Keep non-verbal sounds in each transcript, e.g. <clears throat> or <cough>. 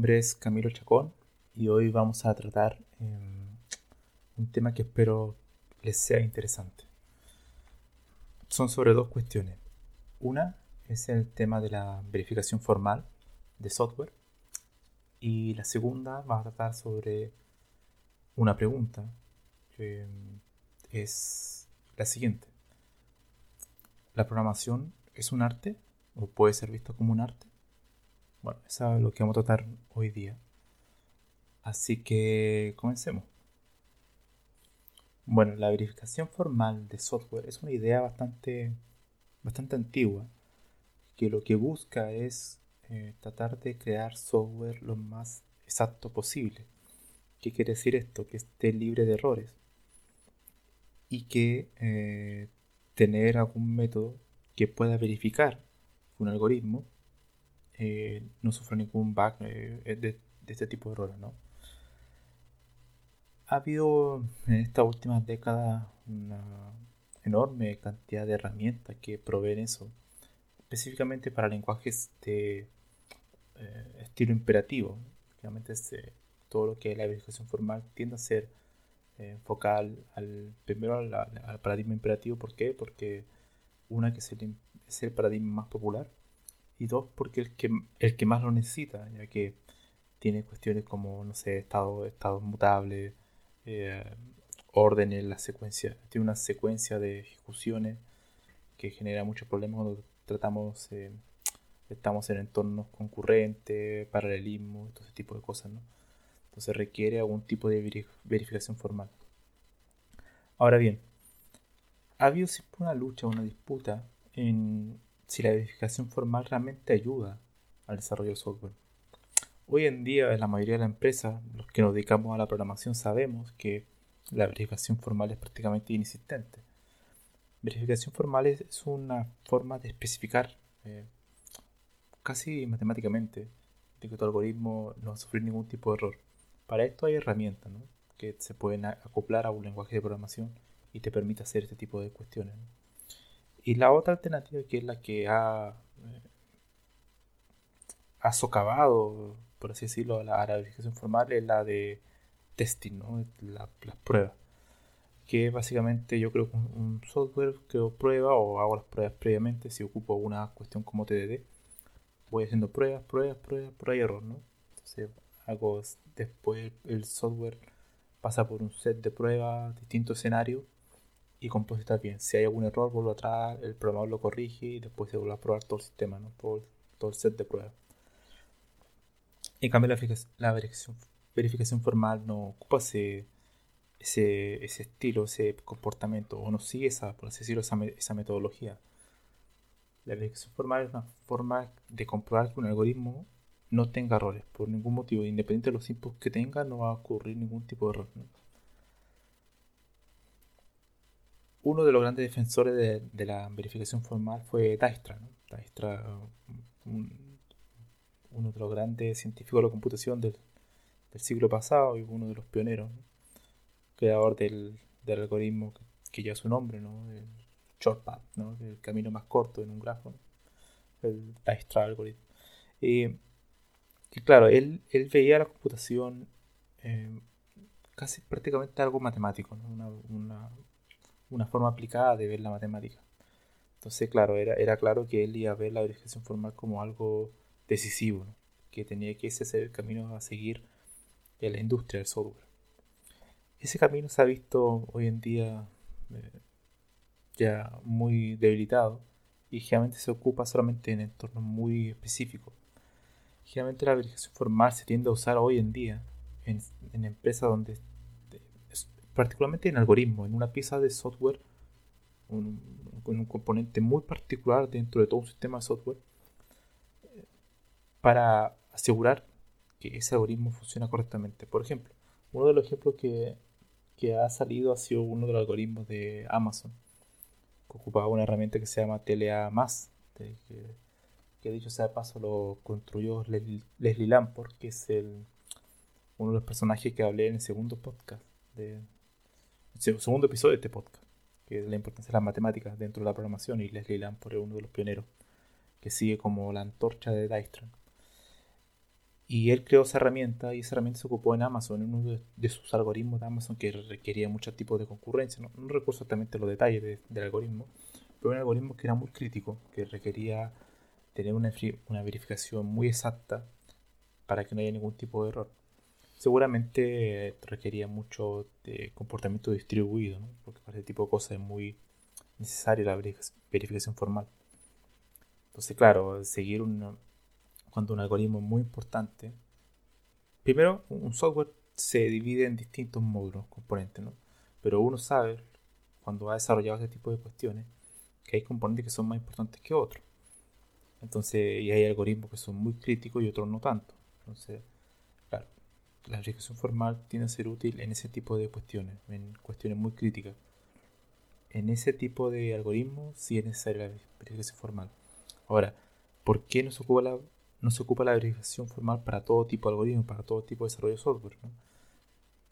nombre es Camilo Chacón y hoy vamos a tratar em, un tema que espero les sea interesante. Son sobre dos cuestiones. Una es el tema de la verificación formal de software y la segunda va a tratar sobre una pregunta que es la siguiente. ¿La programación es un arte o puede ser visto como un arte? Bueno, eso es lo que vamos a tratar hoy día. Así que comencemos. Bueno, la verificación formal de software es una idea bastante, bastante antigua que lo que busca es eh, tratar de crear software lo más exacto posible. ¿Qué quiere decir esto? Que esté libre de errores y que eh, tener algún método que pueda verificar un algoritmo eh, no sufre ningún bug eh, de, este tipo de errores, ¿no? Ha habido en estas últimas décadas una enorme cantidad de herramientas que proveen eso, específicamente para lenguajes de eh, estilo imperativo. Realmente todo lo que es la verificación formal tiende a ser focal al, primero al, paradigma imperativo. ¿Por qué? Porque una que es el paradigma más popular y dos, porque el que, el que más lo necesita, ya que tiene cuestiones como, no sé, estado, estado mutable, eh, orden en la secuencia, tiene una secuencia de ejecuciones que genera muchos problemas cuando tratamos, eh, estamos en entornos concurrentes, paralelismo, todo ese tipo de cosas, ¿no? Entonces requiere algún tipo de verificación formal. Ahora bien, ha habido siempre una lucha, una disputa en, si la verificación formal realmente ayuda al desarrollo de software. Hoy en día, en la mayoría de las empresas, los que nos dedicamos a la programación sabemos que la verificación formal es prácticamente inexistente. Verificación formal es una forma de especificar eh, casi matemáticamente que tu algoritmo no va a sufrir ningún tipo de error. Para esto hay herramientas que se pueden acoplar a un lenguaje de programación y te permite hacer este tipo de cuestiones. Y la otra alternativa que es la que ha, eh, ha socavado, por así decirlo, a la, verificación formal es la de testing, ¿no? las pruebas. Que básicamente yo creo que un, software que prueba o hago las pruebas previamente, si ocupo una cuestión como TDD, voy haciendo pruebas, pruebas, pruebas, prueba y error, ¿no? Entonces hago después el software pasa por un set de pruebas, distintos escenarios y compositar bien. Si hay algún error, vuelvo atrás, el programador lo corrige y después se vuelve a probar todo el sistema, ¿no? todo, el set de pruebas. En cambio, la, verificación, formal no ocupa ese, ese, estilo, ese comportamiento, o no sigue esa, por así decirlo, esa metodología. La verificación formal es una forma de comprobar que un algoritmo no tenga errores por ningún motivo, independiente de los inputs que tenga, no va a ocurrir ningún tipo de error. Uno de los grandes defensores de, la verificación formal fue Dijkstra. Dijkstra, uno de los grandes científicos de la computación del, siglo pasado y uno de los pioneros, creador del, algoritmo que, lleva su nombre, ¿no? el shortcut, ¿no? el camino más corto en un grafo, el Dijkstra algoritmo. y claro, él, veía la computación eh, casi prácticamente algo matemático, una, forma aplicada de ver la matemática. Entonces, claro, era, era claro que él iba a ver la verificación formal como algo decisivo, que tenía que ese ser el camino a seguir en la industria del software. Ese camino se ha visto hoy en día eh, ya muy debilitado y generalmente se ocupa solamente en entornos muy específicos. Generalmente la verificación formal se tiende a usar hoy en día en empresas donde particularmente en algoritmos, en una pieza de software, un, un componente muy particular dentro de todo un sistema de software, para asegurar que ese algoritmo funciona correctamente. Por ejemplo, uno de los ejemplos que, que ha salido ha sido uno de los algoritmos de Amazon, que ocupaba una herramienta que se llama TLA+, que, que dicho sea de paso lo construyó Leslie, Lamport, que es el, uno de los personajes que hablé en el segundo podcast de, segundo episodio de este podcast, que es la importancia de las matemáticas dentro de la programación, y Leslie Lamport es uno de los pioneros, que sigue como la antorcha de Dijkstra. Y él creó esa herramienta y esa herramienta se ocupó en Amazon, en uno de, sus algoritmos de Amazon que requería muchos tipos de concurrencia. No, recuerdo exactamente los detalles del algoritmo, pero un algoritmo que era muy crítico, que requería tener una, una verificación muy exacta para que no haya ningún tipo de error seguramente requería mucho de comportamiento distribuido, porque para ese tipo de cosas es muy necesaria la verificación formal. Entonces, claro, seguir un, cuando un algoritmo es muy importante, primero, un software se divide en distintos módulos, componentes, ¿no? pero uno sabe, cuando ha desarrollado este tipo de cuestiones, que hay componentes que son más importantes que otros. Entonces, y hay algoritmos que son muy críticos y otros no tanto. Entonces, la verificación formal tiene a ser útil en ese tipo de cuestiones, en cuestiones muy críticas. En ese tipo de algoritmos sí es necesaria la verificación formal. Ahora, ¿por qué no se ocupa la, no se ocupa la verificación formal para todo tipo de algoritmos, para todo tipo de desarrollo de software?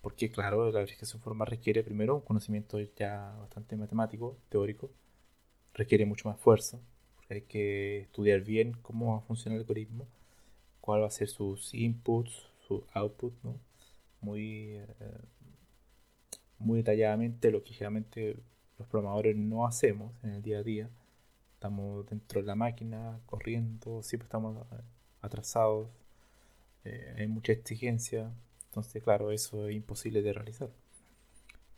Porque, claro, la verificación formal requiere primero un conocimiento ya bastante matemático, teórico, requiere mucho más esfuerzo, porque hay que estudiar bien cómo va a funcionar el algoritmo, cuál va a ser sus inputs, su output. Muy, eh, muy detalladamente, lo que generalmente los programadores no hacemos en el día a día. Estamos dentro de la máquina, corriendo, siempre estamos eh, atrasados, eh, hay mucha exigencia, entonces claro, eso es imposible de realizar.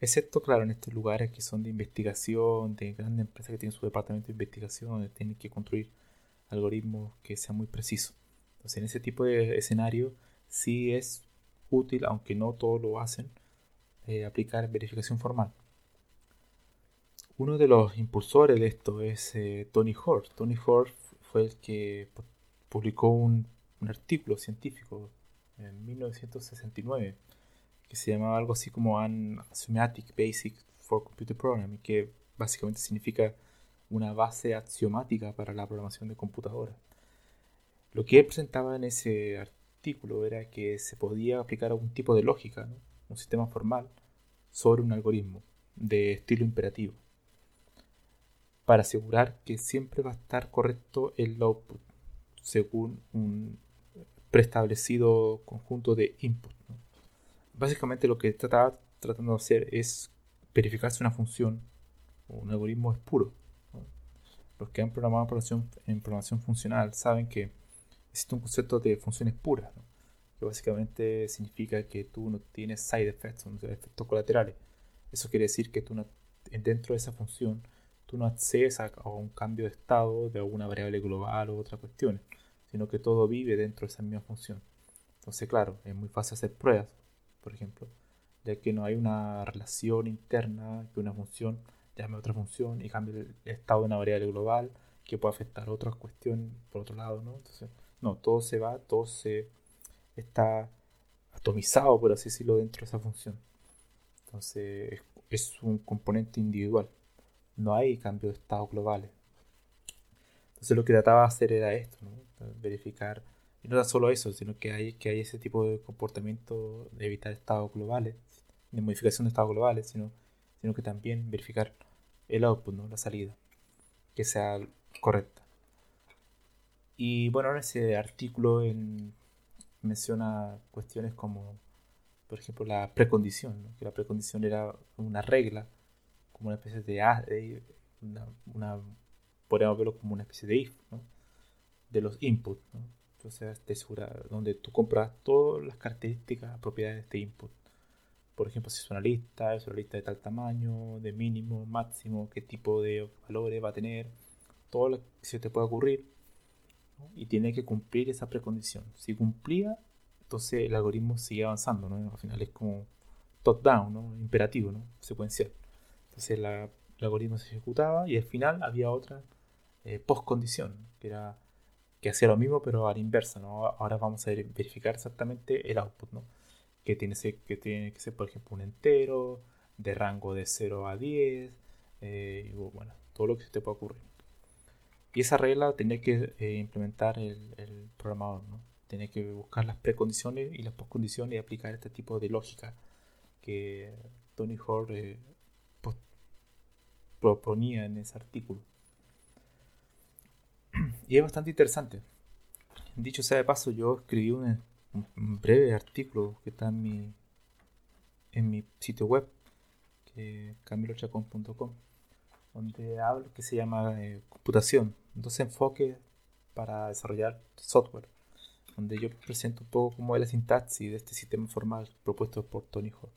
Excepto, claro, en estos lugares que son de investigación, de grandes empresas que tienen su departamento de investigación, tienen que construir algoritmos que sean muy precisos. Entonces, en ese tipo de escenario, sí es útil, aunque no todos lo hacen, eh, aplicar verificación formal. Uno de los impulsores de esto es eh, Tony Hoare. Tony Hoare fue el que publicó un, artículo científico en 1969 que se llamaba algo así como An Axiomatic Basic for Computer Programming, que básicamente significa una base axiomática para la programación de computadoras. Lo que él presentaba en ese artículo era que se podía aplicar algún tipo de lógica, un sistema formal, sobre un algoritmo de estilo imperativo, para asegurar que siempre va a estar correcto el output según un preestablecido conjunto de input. Básicamente lo que estaba tratando de hacer es verificar si una función o un algoritmo es puro. Los que han programado en programación funcional saben que existe un concepto de funciones puras, que básicamente significa que tú no tienes side effects, no efectos colaterales. Eso quiere decir que tú dentro de esa función tú no accedes a, un cambio de estado de alguna variable global o otra cuestión, sino que todo vive dentro de esa misma función. Entonces, claro, es muy fácil hacer pruebas, por ejemplo, ya que no hay una relación interna que una función llame a otra función y cambie el estado de una variable global que puede afectar a otra cuestión por otro lado, ¿no? Entonces, no, todo se va, todo se está atomizado, por así decirlo, dentro de esa función. Entonces es, un componente individual. No hay cambio de estado globales. Entonces lo que trataba de hacer era esto, verificar Y no tan solo eso, sino que hay, que hay ese tipo de comportamiento de evitar estados globales, de modificación de estados globales, sino, sino que también verificar el output, ¿no? la salida, que sea correcta. Y bueno, en ese artículo menciona cuestiones como, por ejemplo, la precondición, que la precondición era una regla, como una especie de, una, una, podríamos verlo como una especie de if, de los inputs. Entonces, donde tú compras todas las características, propiedades de este input. Por ejemplo, si es una lista, es una lista de tal tamaño, de mínimo, máximo, qué tipo de valores va a tener, todo lo que se te puede ocurrir. Y tiene que cumplir esa precondición. Si cumplía, entonces el algoritmo sigue avanzando. ¿no? Al final es como top-down, ¿no? imperativo, ¿no? secuencial. Entonces el algoritmo se ejecutaba y al final había otra eh, post-condición, que era que hacía lo mismo pero a la inversa, ¿no? Ahora vamos a verificar exactamente el output, ¿no? Que tiene, que tiene que ser, por ejemplo, un entero, de rango de 0 a 10, eh, y bueno, todo lo que se te pueda ocurrir. Y esa regla tenía que eh, implementar el, programador, ¿no? Tenía que buscar las precondiciones y las postcondiciones y aplicar este tipo de lógica que Tony Hoare eh, proponía en ese artículo. <clears throat> Y es bastante interesante. Dicho sea de paso, yo escribí un, breve artículo que está en mi, en mi sitio web, que donde hablo que se llama eh, computación, dos enfoques para desarrollar software, donde yo presento un poco cómo es la sintaxis de este sistema formal propuesto por Tony Hawk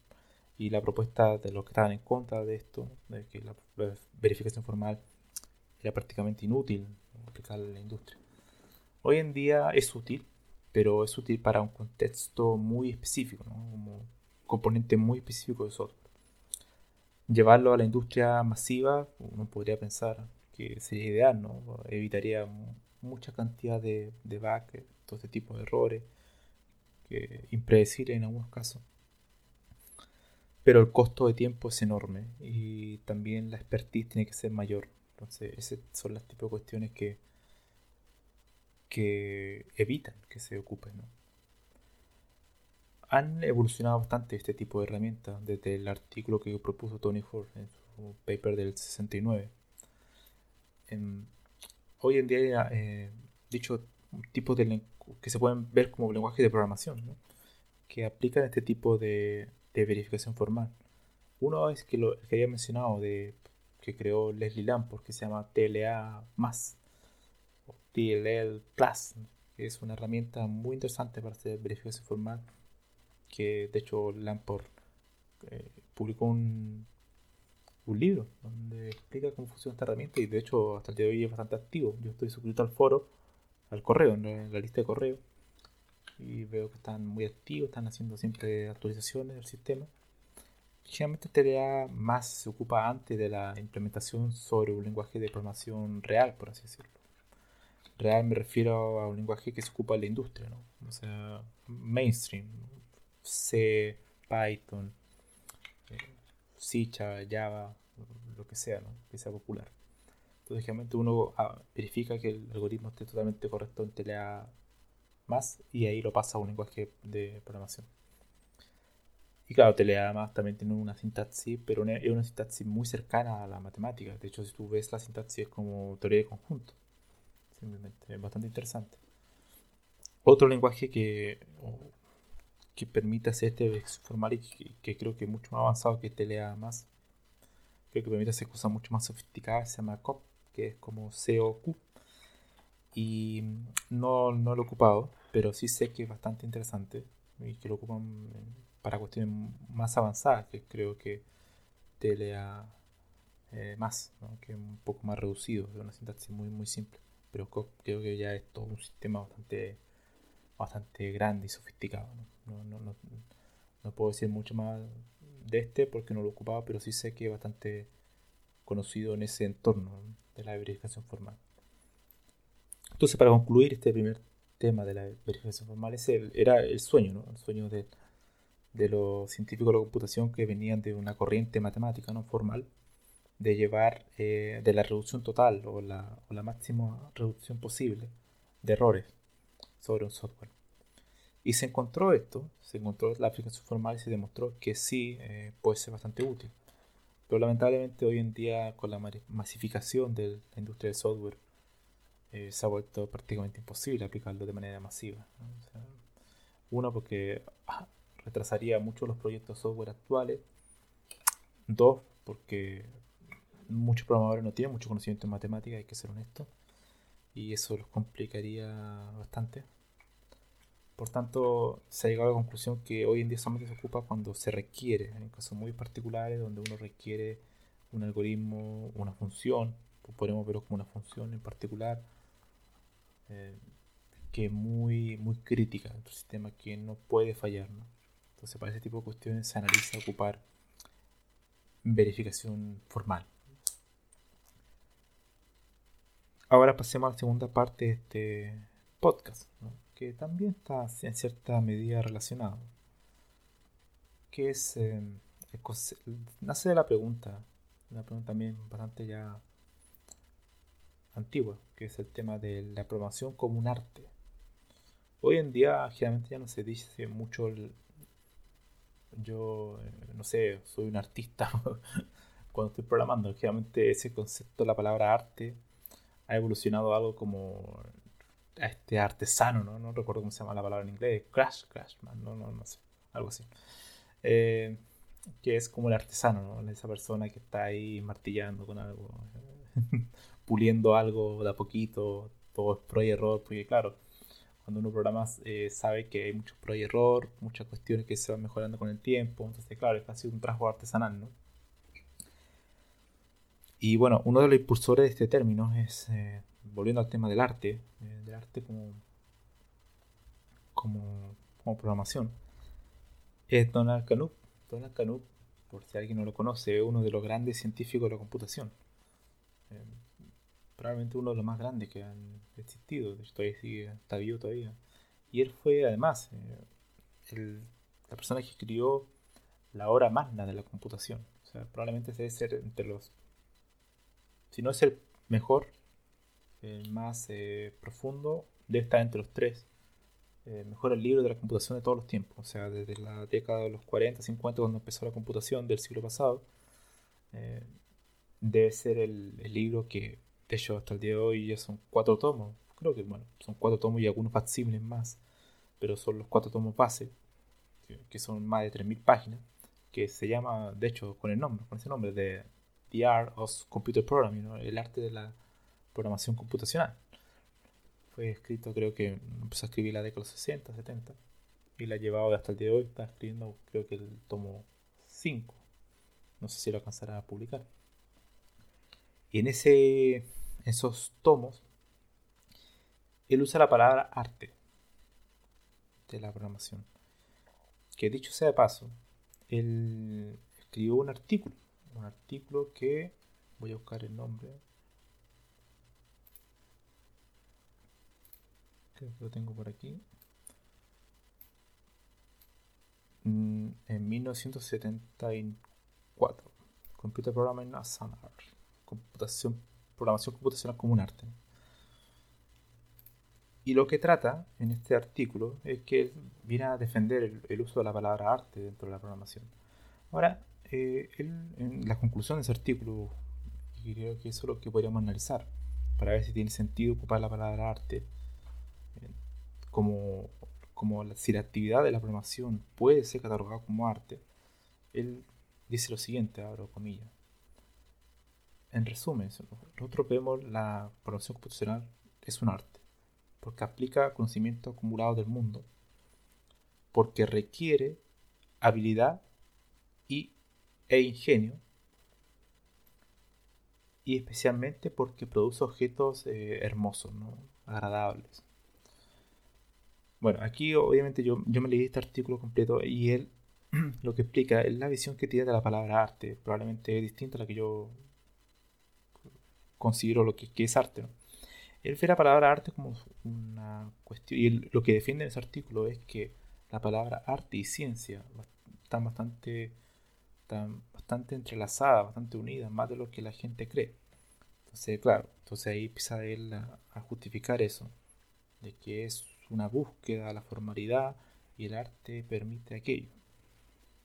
y la propuesta de los que estaban en contra de esto, de que la verificación formal era prácticamente inútil aplicarla en la industria. Hoy en día es útil, pero es útil para un contexto muy específico, como componente muy específico de software. Llevarlo a la industria masiva, uno podría pensar que sería ideal, ¿no? evitaría mucha cantidad de, de bugs, todo este tipo de errores, que impredecibles en algunos casos. Pero el costo de tiempo es enorme y también la expertise tiene que ser mayor. Entonces, esas son las tipos de cuestiones que, que evitan que se ocupen. Han evolucionado bastante este tipo de herramientas desde el artículo que propuso Tony Ford en su paper del 69. hoy en día, eh, dicho tipos de que se pueden ver como lenguaje de programación, que aplican este tipo de, verificación formal. Uno es que lo que había mencionado de que creó Leslie Lamport, que se llama TLA o TLL que es una herramienta muy interesante para hacer verificación formal, que de hecho Lamport eh, publicó un, un libro donde explica cómo funciona esta herramienta y de hecho hasta el día de hoy es bastante activo. Yo estoy suscrito al foro, al correo, en la lista de correo y veo que están muy activos, están haciendo siempre actualizaciones del sistema. Generalmente TDA más se ocupa antes de la implementación sobre un lenguaje de programación real, por así decirlo. Real me refiero a un lenguaje que se ocupa en la industria, ¿no? O sea, mainstream, C, Python, C, Java, lo que sea, ¿no? Que sea popular. Entonces, generalmente uno ah, verifica que el algoritmo esté totalmente correcto en TLA más y ahí lo pasa a un lenguaje de programación. Y claro, más también tiene una sintaxis, pero es una sintaxis muy cercana a la matemática. De hecho, si tú ves la sintaxis es como teoría de conjunto. Simplemente es bastante interesante. Otro lenguaje que, que permite hacer este formal y que, creo que es mucho más avanzado que TLA más, creo que permite hacer cosas mucho más sofisticadas, se llama COP, que es como COQ. Y no, no lo he ocupado, pero sí sé que es bastante interesante y que lo ocupan para cuestiones más avanzadas, que creo que TLA eh, más, que es un poco más reducido, es una sintaxis muy, muy simple. Pero creo que ya es todo un sistema bastante, bastante grande y sofisticado. ¿no? No, no, no, puedo decir mucho más de este porque no lo ocupaba, pero sí sé que es bastante conocido en ese entorno de la verificación formal. Entonces, para concluir este primer tema de la verificación formal, ese era el sueño, el sueño de de los científicos de la computación que venían de una corriente matemática no formal de llevar eh, de la reducción total o la, o la máxima reducción posible de errores sobre un software. Y se encontró esto, se encontró la aplicación formal y se demostró que sí eh, puede ser bastante útil. Pero lamentablemente hoy en día con la masificación de la industria del software eh, se ha vuelto prácticamente imposible aplicarlo de manera masiva. uno porque ah, retrasaría mucho los proyectos software actuales. Dos, porque muchos programadores no tienen mucho conocimiento en matemática, hay que ser honesto. Y eso los complicaría bastante. Por tanto, se ha llegado a la conclusión que hoy en día solamente se ocupa cuando se requiere, en casos muy particulares donde uno requiere un algoritmo, una función, pues podemos verlo como una función en particular, eh, que es muy, muy crítica en tu sistema, que no puede fallar. Entonces, para ese tipo de cuestiones se analiza ocupar verificación formal. Ahora pasemos a la segunda parte de este podcast. que también está en cierta medida relacionado, que es, eh, nace de la pregunta, una pregunta también bastante ya antigua, que es el tema de la programación como un arte. Hoy en día generalmente ya no se dice mucho yo, eh, no sé, soy un artista <laughs> cuando estoy programando. Generalmente ese concepto, la palabra arte, ha evolucionado algo como este artesano, ¿no? No recuerdo cómo se llama la palabra en inglés, crash, crash, no, no, no sé, algo así. Eh, que es como el artesano, ¿no? Esa persona que está ahí martillando con algo, <laughs> puliendo algo de a poquito, todo es pro y error, porque claro, cuando uno programa eh, sabe que hay muchos pro y error, muchas cuestiones que se van mejorando con el tiempo, entonces claro, es casi un trabajo artesanal, ¿no? Y bueno, uno de los impulsores de este término es eh, volviendo al tema del arte, eh, del arte como, como, programación, es Donald Knuth. Donald Knuth, por si alguien no lo conoce, es uno de los grandes científicos de la computación. Eh, probablemente uno de los más grandes que han existido. Hecho, sigue, está vivo todavía. Y él fue, además, eh, la persona que escribió la obra magna de la computación. O sea, probablemente debe ser entre los. Si no es el mejor, el más eh, profundo, debe estar entre los tres eh, mejores libros de la computación de todos los tiempos. O sea, desde la década de los 40, 50, cuando empezó la computación del siglo pasado, eh, debe ser el, libro que, de hecho, hasta el día de hoy ya son cuatro tomos. Creo que, bueno, son cuatro tomos y algunos facsímiles más, pero son los cuatro tomos base, que, son más de 3.000 páginas, que se llama, de hecho, con el nombre, con ese nombre, de The Art of Computer Programming, el arte de la programación computacional. Fue escrito, creo que empezó a escribir la década de los 60, 70 y la ha llevado hasta el día de hoy. Está escribiendo, creo que el tomo 5. No sé si lo alcanzará a publicar. Y en ese, esos tomos, él usa la palabra arte de la programación. Que dicho sea de paso, él escribió un artículo. Un artículo que voy a buscar el nombre. que lo tengo por aquí. Mm, en 1974. Computer Programming as an Art. Computación, programación computacional como un arte. Y lo que trata en este artículo es que viene a defender el, uso de la palabra arte dentro de la programación. Ahora, eh, en la conclusión de ese artículo, y creo que eso es lo que podríamos analizar para ver si tiene sentido ocupar la palabra arte como, como si la actividad de la programación puede ser catalogada como arte, él dice lo siguiente, abro comillas. En resumen, nosotros vemos la programación computacional es un arte, porque aplica conocimiento acumulado del mundo, porque requiere habilidad y, e ingenio, y especialmente porque produce objetos eh, hermosos, agradables. Bueno, aquí obviamente yo, yo me leí este artículo completo y él <clears throat> lo que explica es la visión que tiene de la palabra arte. Probablemente es distinta a la que yo considero lo que, es arte. Él ve la palabra arte como una cuestión. Y lo que defiende en ese artículo es que la palabra arte y ciencia están bastante, están bastante entrelazadas, bastante unidas, más de lo que la gente cree. Entonces, claro, entonces ahí empieza él a, a justificar eso, de que es una búsqueda, la formalidad, y el arte permite aquello.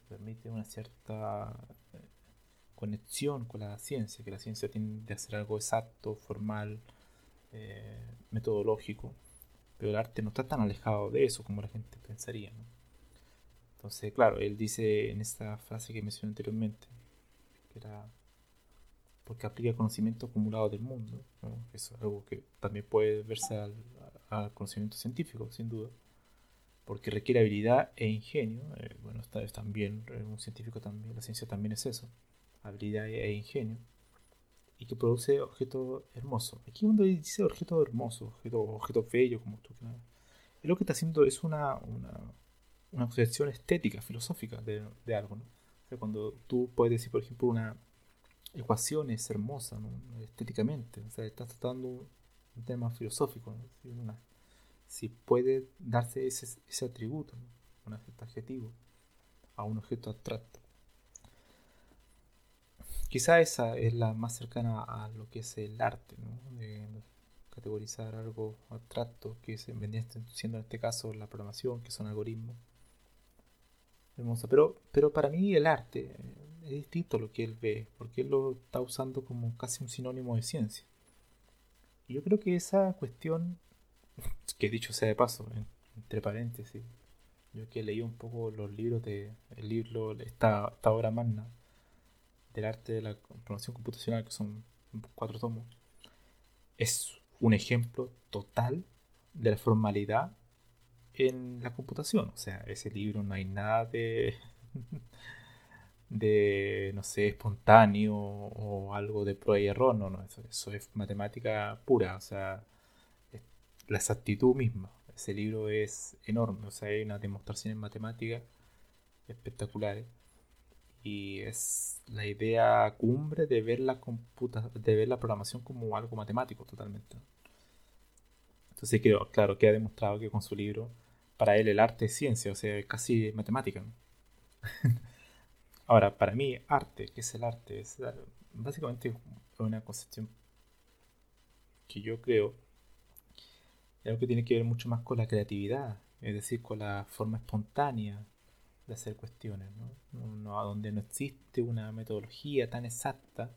Permite una cierta eh, conexión con la ciencia, que la ciencia tiende a ser algo exacto, formal, eh, metodológico, pero el arte no está tan alejado de eso como la gente pensaría. Entonces, claro, él dice en esta frase que mencioné anteriormente, que era porque aplica conocimiento acumulado del mundo, eso es algo que también puede verse al, conocimiento científico, sin duda, porque requiere habilidad e ingenio, eh, bueno, está, es también, eh, un científico también, la ciencia también es eso, habilidad e ingenio, y que produce objetos hermosos. Aquí cuando dice objeto hermoso, objeto, objeto bello, como tú quieras, lo que está haciendo es una, una concepción estética, filosófica de, algo, ¿no? O sea, cuando tú puedes decir, por ejemplo, una ecuación es hermosa, ¿no? estéticamente, o sea, estás tratando un tema filosófico, si puede darse ese, ese atributo, un adjetivo, a un objeto abstracto. Quizá esa es la más cercana a lo que es el arte, ¿no? de categorizar algo abstracto, que se vendría siendo en este caso la programación, que son algoritmos. Hermosa. Pero, pero para mí el arte es distinto a lo que él ve, porque él lo está usando como casi un sinónimo de ciencia. Y yo creo que esa cuestión, que dicho sea de paso, entre paréntesis, yo que leí un poco los libros de el libro, esta, esta obra magna del arte de la programación computacional, que son cuatro tomos, es un ejemplo total de la formalidad en la computación. O sea, ese libro no hay nada de, <laughs> de no sé, espontáneo o algo de prueba y error. No, no, eso, es matemática pura. O sea, la exactitud misma. Ese libro es enorme. O sea, hay una demostración en matemática espectaculares. Y es la idea cumbre de ver la computa de ver la programación como algo matemático totalmente. Entonces claro, que ha demostrado que con su libro para él el arte es ciencia, o sea, casi matemática. <laughs> Ahora, para mí, arte, ¿qué es el arte? Es básicamente una concepción que yo creo algo que tiene que ver mucho más con la creatividad, es decir, con la forma espontánea de hacer cuestiones, ¿no? donde no existe una metodología tan exacta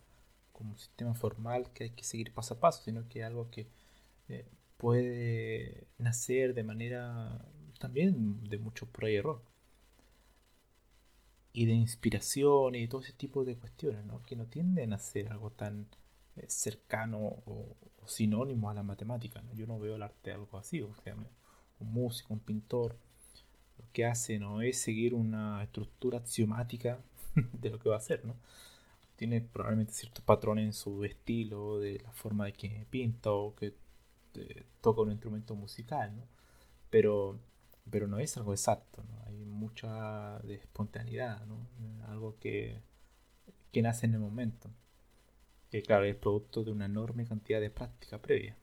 como un sistema formal que hay que seguir paso a paso, sino que es algo que eh, puede nacer de manera también de mucho prueba y error. Y de inspiración y todo ese tipo de cuestiones, ¿no? que no tienden a ser algo tan eh, cercano o, sinónimo a la matemática. Yo no veo el arte algo así. O sea, un músico, un pintor, lo que hace no es seguir una estructura axiomática <laughs> de lo que va a hacer. ¿no? Tiene probablemente ciertos patrones en su estilo, de la forma de que pinta o que eh, toca un instrumento musical. ¿no? Pero pero no es algo exacto, ¿no? hay mucha de espontaneidad, ¿no? algo que, que nace en el momento, que claro es producto de una enorme cantidad de práctica previa,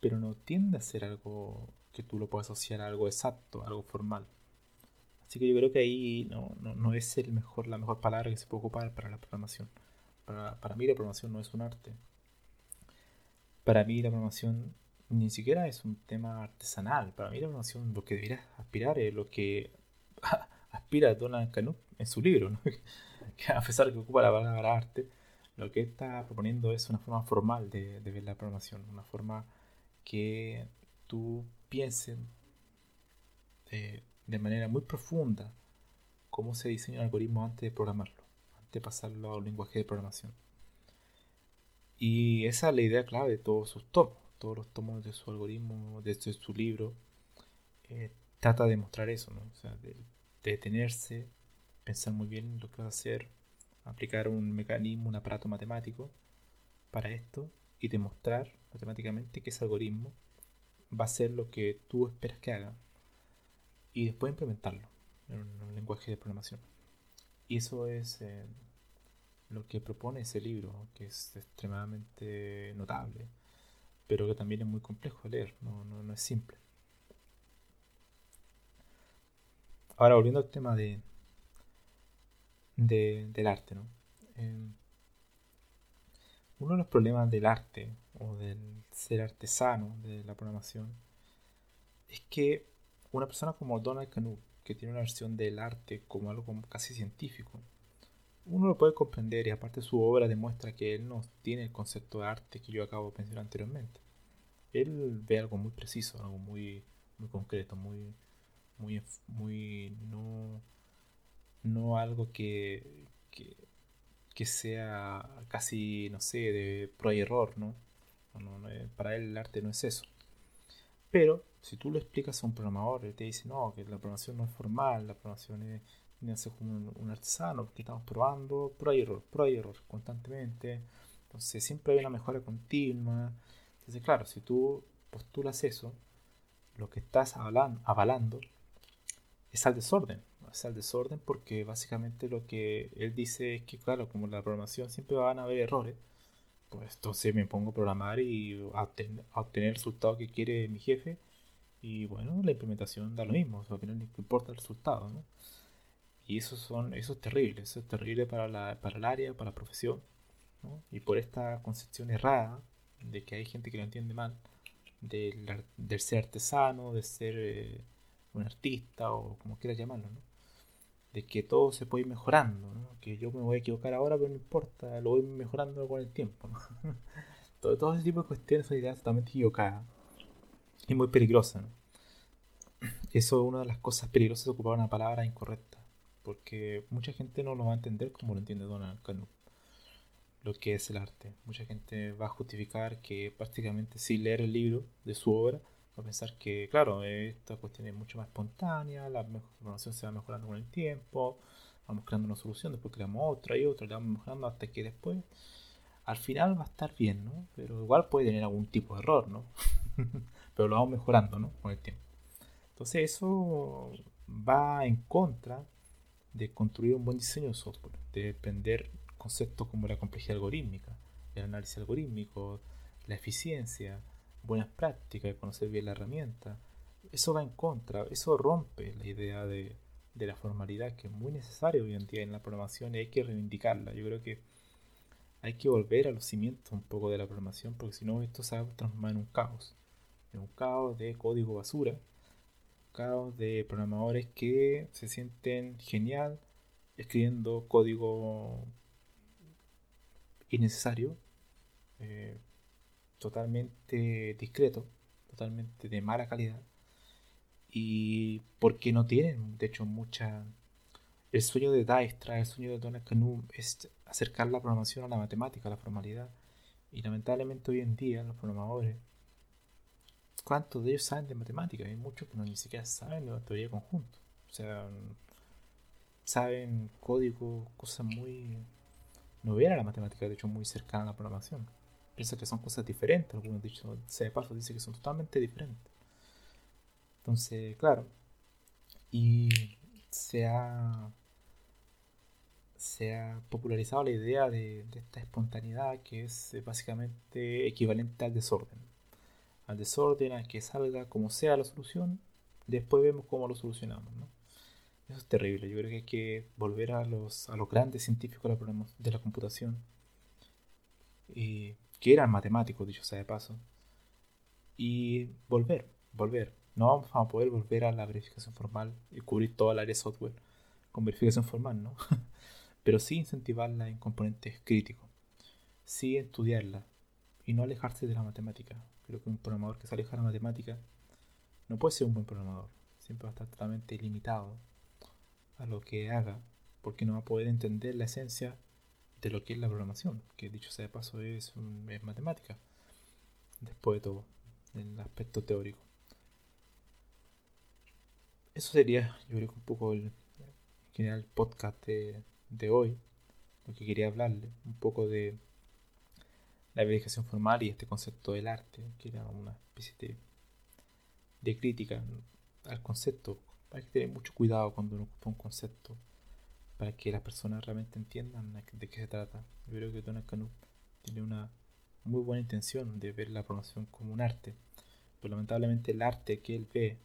pero no tiende a ser algo que tú lo puedas asociar a algo exacto, algo formal. Así que yo creo que ahí no, no, no es el mejor, la mejor palabra que se puede ocupar para la programación. Para, para mí la programación no es un arte. Para mí la programación ni siquiera es un tema artesanal. Para mí la programación lo que debería aspirar es lo que <laughs> aspira Donald Knuth en su libro, <laughs> que a pesar de que ocupa la palabra arte, lo que está proponiendo es una forma formal de, ver la programación, una forma que tú pienses de, de manera muy profunda cómo se diseña un algoritmo antes de programarlo, antes de pasarlo a un lenguaje de programación. Y esa es la idea clave de todos sus tomos todos los tomos de su algoritmo, de su, libro, eh, trata de mostrar eso, ¿no? O sea, de, detenerse, pensar muy bien lo que va a hacer, aplicar un mecanismo, un aparato matemático para esto y demostrar matemáticamente que ese algoritmo va a ser lo que tú esperas que haga y después implementarlo en un, lenguaje de programación. Y eso es eh, lo que propone ese libro, que es extremadamente notable pero que también es muy complejo de leer, no, no, es simple. Ahora, volviendo al tema de, del arte, ¿no? Em, uno de los problemas del arte o del ser artesano de la programación es que una persona como Donald Knuth, que tiene una versión del arte como algo casi científico, uno lo puede comprender y aparte su obra demuestra que él no tiene el concepto de arte que yo acabo de mencionar anteriormente. Él ve algo muy preciso, algo muy, muy concreto, muy, muy, muy no, no algo que, que, que sea casi, no sé, de pro y error, ¿no? Para él el arte no es eso. Pero si tú le explicas a un programador, él te dice, no, que la programación no es formal, la programación es, es como un, artesano, porque estamos probando, pro error, pro error, constantemente. Entonces siempre hay una mejora continua. Entonces, claro, si tú postulas eso, lo que estás avalando, avalando es al desorden. Es al desorden porque básicamente lo que él dice es que, claro, como la programación siempre van a haber errores, pues entonces me pongo a programar y a obtener, el resultado que quiere mi jefe. Y bueno, la implementación da lo mismo, o no importa el resultado, ¿no? Y eso, son, eso es terrible, eso es terrible para, la, para el área, para la profesión. Y por esta concepción errada de que hay gente que lo entiende mal, del, del ser artesano, de ser eh, un artista o como quieras llamarlo, ¿no? de que todo se puede ir mejorando, que yo me voy a equivocar ahora, pero no importa, lo voy mejorando con el tiempo. <laughs> todo, todo, ese tipo de cuestiones son ideas totalmente equivocadas y muy peligrosas. Eso es una de las cosas peligrosas de ocupar una palabra incorrecta, porque mucha gente no lo va a entender como lo entiende Donald Knuth, lo que es el arte. Mucha gente va a justificar que prácticamente sin leer el libro de su obra, a pensar que, claro, esta cuestión es mucho más espontánea, la información se va mejorando con el tiempo, vamos creando una solución, después creamos otra y otra, la vamos mejorando hasta que después, al final va a estar bien, ¿no? Pero igual puede tener algún tipo de error, ¿no? <laughs> Pero lo vamos mejorando, ¿no? Con el tiempo. Entonces eso va en contra de construir un buen diseño de software, de depender conceptos como la complejidad algorítmica, el análisis algorítmico, la eficiencia, buenas prácticas, de conocer bien la herramienta. Eso va en contra, eso rompe la idea de, la formalidad que es muy necesaria hoy en día en la programación y hay que reivindicarla. Yo creo que hay que volver a los cimientos un poco de la programación porque si no esto se va a transformar en un caos. En un caos de código basura, de programadores que se sienten genial escribiendo código innecesario. Eh, totalmente discreto, totalmente de mala calidad. Y porque no tienen, de hecho, mucha... El sueño de Dijkstra, el sueño de Donald Knuth es acercar la programación a la matemática, a la formalidad. Y lamentablemente hoy en día los programadores, ¿cuántos de ellos saben de matemática? Hay muchos que no ni siquiera saben de la teoría de conjunto. O sea, saben código, cosas muy... No a la matemática, de hecho, muy cercana a la programación piensa que son cosas diferentes. Algunos dichos de paso dice que son totalmente diferentes. Entonces, claro. Y se ha, se ha popularizado la idea de, esta espontaneidad que es básicamente equivalente al desorden. Al desorden, a que salga como sea la solución, después vemos cómo lo solucionamos. Eso es terrible. Yo creo que hay que volver a los, a los grandes científicos de la computación y que eran matemáticos, dicho sea de paso, y volver, volver. No vamos a poder volver a la verificación formal y cubrir toda el área software con verificación formal, ¿no? <laughs> Pero sí incentivarla en componentes críticos, sí estudiarla y no alejarse de la matemática. Creo que un programador que se aleja de la matemática no puede ser un buen programador, siempre va a estar totalmente limitado a lo que haga, porque no va a poder entender la esencia de lo que es la programación, que dicho sea de paso es, matemática, después de todo, en el aspecto teórico. Eso sería, yo creo que un poco el, general podcast de, hoy, lo que quería hablarle, un poco de la verificación formal y este concepto del arte, que era una especie de, crítica al concepto. Hay que tener mucho cuidado cuando uno ocupa un concepto para que las personas realmente entiendan de qué se trata. Yo creo que Donald Knuth tiene una muy buena intención de ver la programación como un arte, pero lamentablemente el arte que él ve es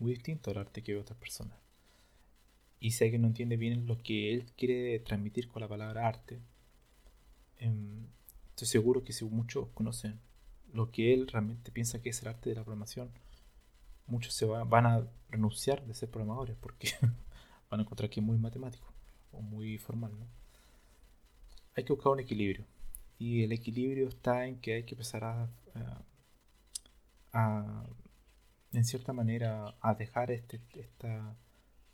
muy distinto al arte que ve otras personas. Y si alguien no entiende bien lo que él quiere transmitir con la palabra arte, em, estoy seguro que si muchos conocen lo que él realmente piensa que es el arte de la programación, muchos se van a renunciar de ser programadores porque <laughs> van a encontrar que es muy matemático o muy formal. ¿no? Hay que buscar un equilibrio. Y el equilibrio está en que hay que empezar a, a, en cierta manera, a dejar este, esta,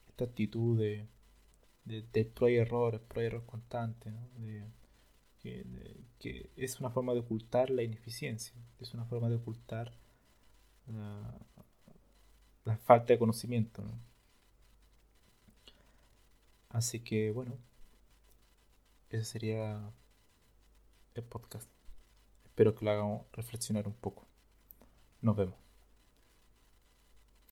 esta actitud de, de, pro y error, pro y error constante, ¿no? Que, es una forma de ocultar la ineficiencia, es una forma de ocultar la falta de conocimiento. Así que bueno, ese sería el podcast. Espero que lo hagamos reflexionar un poco. Nos vemos.